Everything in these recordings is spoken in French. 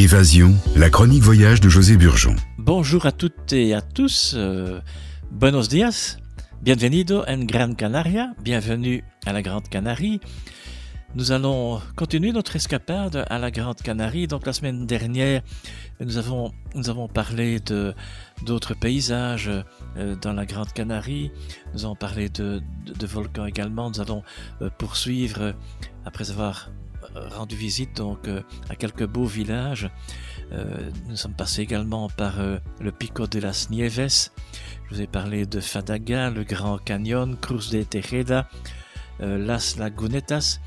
Évasion, la chronique voyage de José Burgeon. Bonjour à toutes et à tous. euh, buenos días. Bienvenido en Gran Canaria. Bienvenue à la Grande Canarie. Nous allons continuer notre escapade à la Grande Canarie. Donc la semaine dernière, nous avons, nous avons parlé de d'autres paysages euh, dans la Grande Canarie. Nous avons parlé de, volcans également. Nous allons euh, poursuivre après avoir rendu visite donc euh, à quelques beaux villages. Euh, nous sommes passés également par euh, le Pico de las Nieves. Je vous ai parlé de Fadaga, le Grand Canyon, Cruz de Tejeda, Las Lagunetas.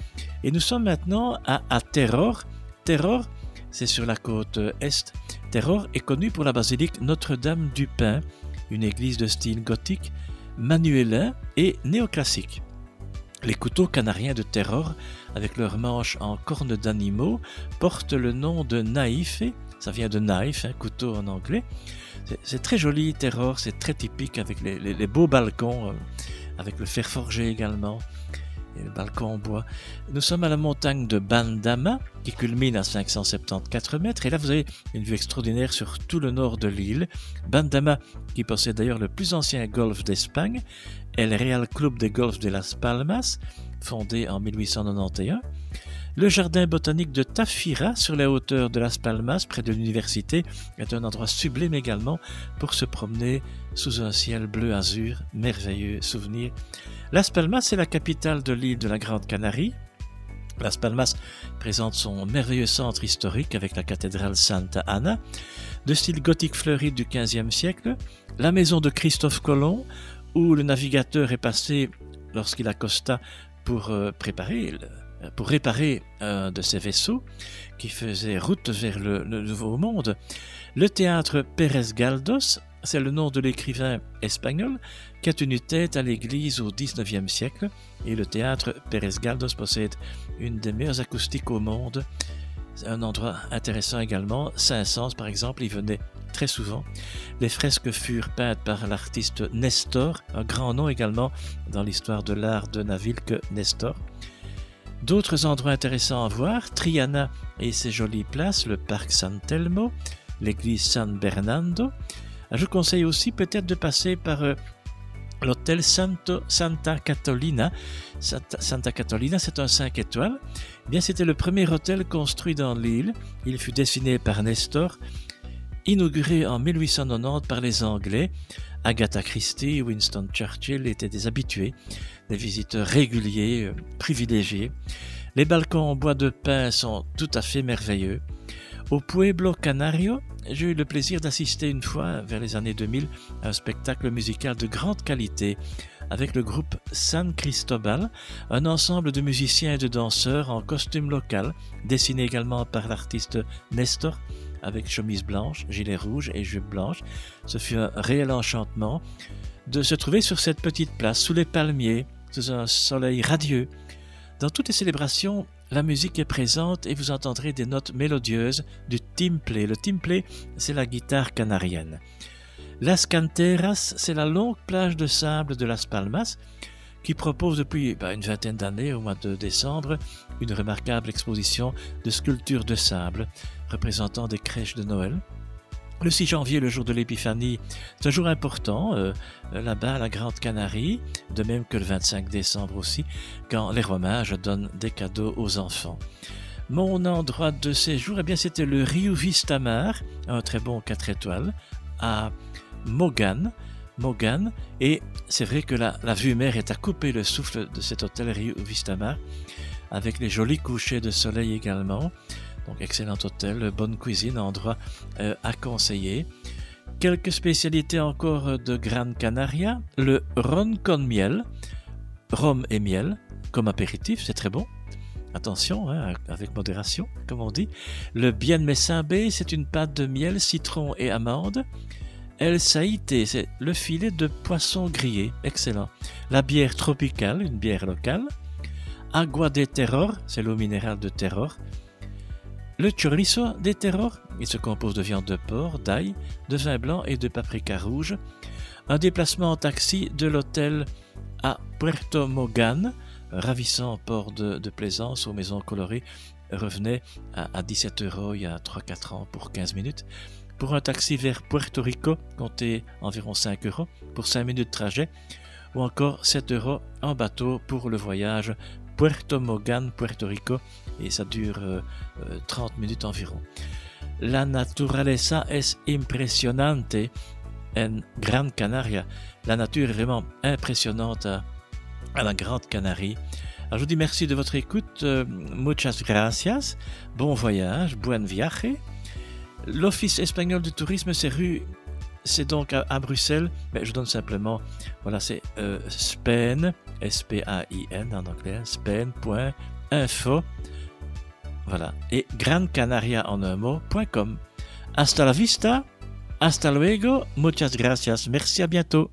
Et nous sommes maintenant à, à Terror. Terror, c'est sur la côte est. Terror est connu pour la basilique Notre-Dame du Pin, une église de style gothique, manuélin et néoclassique. Les couteaux canariens de Terror, avec leurs manches en cornes d'animaux, portent le nom de naïf. Ça vient de knife, hein, couteau en anglais. C'est- très joli, Terror, c'est très typique avec les beaux balcons, euh, avec le fer forgé également, le balcon en bois. Nous sommes à la montagne de Bandama, qui culmine à 574 mètres, et là vous avez une vue extraordinaire sur tout le nord de l'île. Bandama, qui possède d'ailleurs le plus ancien golfe d'Espagne, est le Real Club de Golf de Las Palmas, fondé en 1891. Le jardin botanique de Tafira, sur les hauteurs de Las Palmas, près de l'université, est un endroit sublime également pour se promener sous un ciel bleu azur, merveilleux souvenir. Las Palmas est la capitale de l'île de la Grande Canarie. Las Palmas présente son merveilleux centre historique avec la cathédrale Santa Ana, de style gothique fleuri du XVe siècle, la maison de Christophe Colomb, où le navigateur est passé lorsqu'il accosta pour euh, préparer, pour réparer un de ses vaisseaux qui faisait route vers le, Nouveau Monde. Le théâtre Pérez Galdós, c'est le nom de l'écrivain espagnol qui a tenu tête à l'église au XIXe siècle et le théâtre Pérez Galdós possède une des meilleures acoustiques au monde. C'est un endroit intéressant également. Saint-Saëns, par exemple, y venait très souvent. Les fresques furent peintes par l'artiste Nestor, un grand nom également dans l'histoire de l'art de la ville que Nestor. D'autres endroits intéressants à voir, Triana et ses jolies places, le parc San Telmo, l'église San Bernardo. Je vous conseille aussi peut-être de passer par euh, l'hôtel Santa Catalina. Santa, Santa Catalina, c'est un 5 étoiles. Eh bien, c'était le premier hôtel construit dans l'île. Il fut dessiné par Nestor, inauguré en 1890 par les Anglais. Agatha Christie, Winston Churchill étaient des habitués, des visiteurs réguliers, euh, privilégiés. Les balcons en bois de pin sont tout à fait merveilleux. Au Pueblo Canario, j'ai eu le plaisir d'assister une fois, vers les années 2000, à un spectacle musical de grande qualité avec le groupe San Cristobal, un ensemble de musiciens et de danseurs en costume local, dessiné également par l'artiste Nestor, avec chemise blanche, gilet rouge et jupe blanche. Ce fut un réel enchantement de se trouver sur cette petite place, sous les palmiers, sous un soleil radieux. Dans toutes les célébrations, la musique est présente et vous entendrez des notes mélodieuses du timplé. Le timplé, c'est la guitare canarienne. Las Canteras, c'est la longue plage de sable de Las Palmas qui propose depuis bah, une vingtaine d'années, au mois de décembre, une remarquable exposition de sculptures de sable représentant des crèches de Noël. Le 6 janvier, le jour de l'Épiphanie, c'est un jour important euh, là-bas à la Grande Canarie, de même que le 25 décembre aussi, quand les rois mages donnent des cadeaux aux enfants. Mon endroit de séjour, eh bien, c'était le Rio Vistamar, un très bon 4 étoiles, à Mogan. Mogan, et c'est vrai que la, vue mer est à couper le souffle de cet hôtel Rio Vistamar, avec les jolis couchers de soleil également. Donc excellent hôtel, bonne cuisine, endroit euh, à conseiller. Quelques spécialités encore de Gran Canaria, le ron con miel, rhum et miel, comme apéritif, c'est très bon. Attention, hein, avec modération, comme on dit. Le bien messambe, c'est une pâte de miel, citron et amande. El saïté, c'est le filet de poisson grillé, excellent. La bière tropicale, une bière locale. Agua de Terror, c'est l'eau minérale de Terror. Le chorizo de Terror, il se compose de viande de porc, d'ail, de vin blanc et de paprika rouge. Un déplacement en taxi de l'hôtel à Puerto Mogan, ravissant port de, de plaisance aux maisons colorées revenait à, 17 euros il y a 3-4 ans pour 15 minutes. Pour un taxi vers Puerto Rico, comptez environ 5 euros pour 5 minutes de trajet, ou encore 7 euros en bateau pour le voyage Puerto Mogan, Puerto Rico, et ça dure 30 euh, euh, minutes environ. La naturaleza es impresionante en Gran Canaria. La nature est vraiment impressionnante à, la Grande Canarie. Je vous dis merci de votre écoute. Euh, muchas gracias. Bon voyage. Buen viaje. L'Office espagnol du tourisme, c'est rue. C'est donc à, Bruxelles. Mais je donne simplement. Voilà, c'est euh, Spain. S-P-A-I-N en anglais. Spain.info. Voilà. Et Gran Canaria en un mot.com. Hasta la vista. Hasta luego. Muchas gracias. Merci. À bientôt.